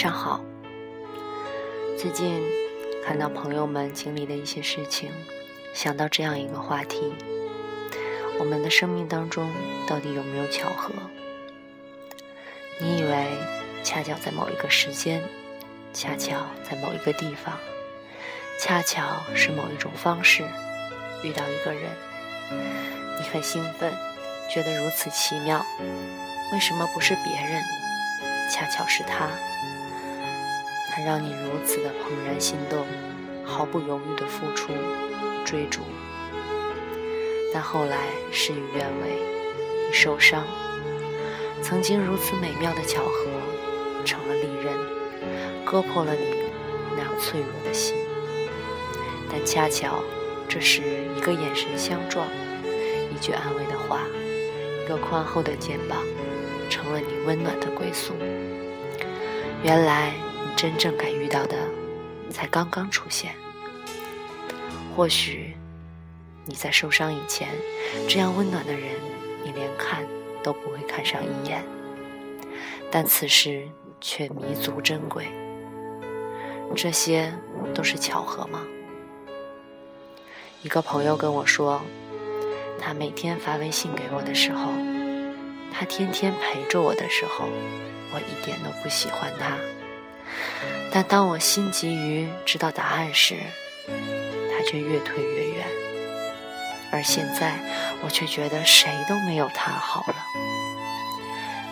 上好。最近看到朋友们经历的一些事情，想到这样一个话题：我们的生命当中到底有没有巧合？你以为恰巧在某一个时间，恰巧在某一个地方，恰巧是某一种方式遇到一个人，你很兴奋，觉得如此奇妙。为什么不是别人？恰巧是他，让你如此的怦然心动，毫不犹豫的付出、追逐。但后来事与愿违，你受伤。曾经如此美妙的巧合，成了利刃，割破了你那样脆弱的心。但恰巧，这时一个眼神相撞，一句安慰的话，一个宽厚的肩膀。成了你温暖的归宿。原来真正该遇到的，才刚刚出现。或许你在受伤以前，这样温暖的人，你连看都不会看上一眼。但此时却弥足珍贵。这些都是巧合吗？一个朋友跟我说，他每天发微信给我的时候。他天天陪着我的时候，我一点都不喜欢他。但当我心急于知道答案时，他却越退越远。而现在，我却觉得谁都没有他好了。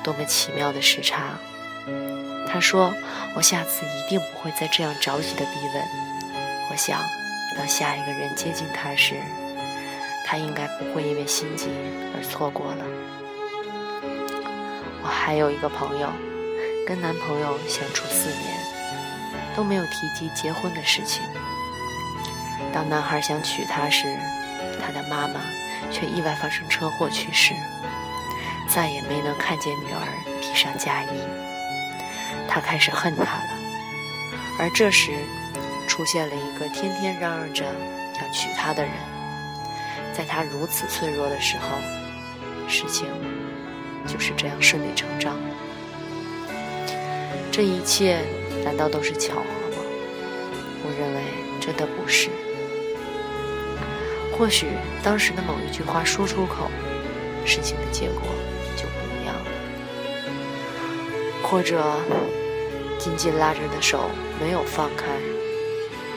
多么奇妙的时差！他说：“我下次一定不会再这样着急的逼问。”我想，当下一个人接近他时，他应该不会因为心急而错过了。我还有一个朋友，跟男朋友相处四年，都没有提及结婚的事情。当男孩想娶她时，他的妈妈却意外发生车祸去世，再也没能看见女儿披上嫁衣。他开始恨她了。而这时，出现了一个天天嚷嚷着要娶她的人，在她如此脆弱的时候，事情。就是这样顺理成章。这一切难道都是巧合吗？我认为真的不是。或许当时的某一句话说出口，事情的结果就不一样了。或者紧紧拉着的手没有放开，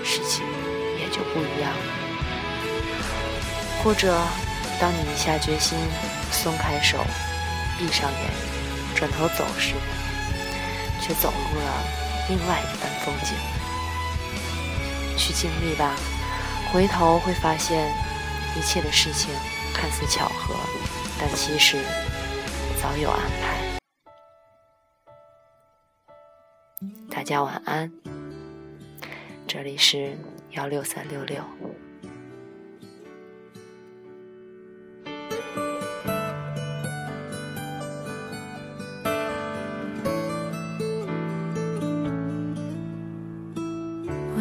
事情也就不一样了。或者当你一下决心松开手。闭上眼，转头走时，走入了另外一番风景。去经历吧，回头会发现，一切的事情看似巧合，但其实早有安排。大家晚安，这里是幺六三六六。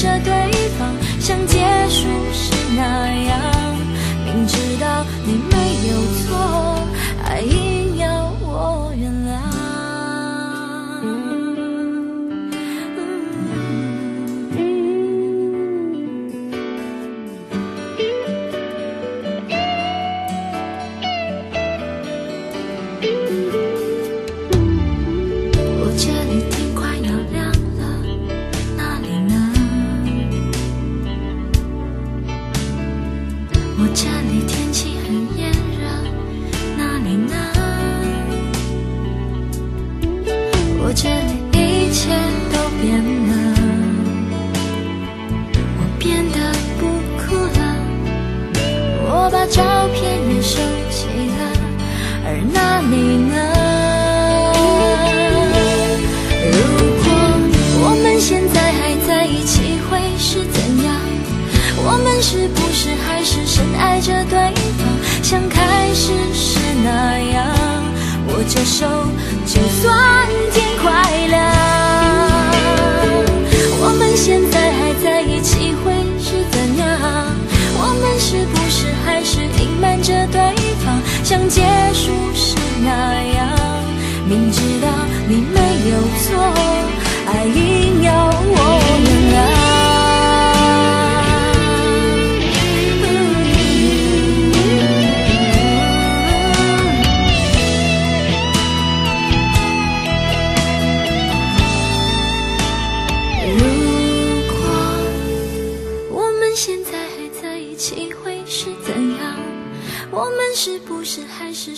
着对，把照片也收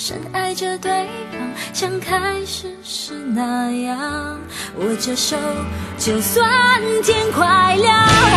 深爱着对方像开始时那样握着手就算天快亮。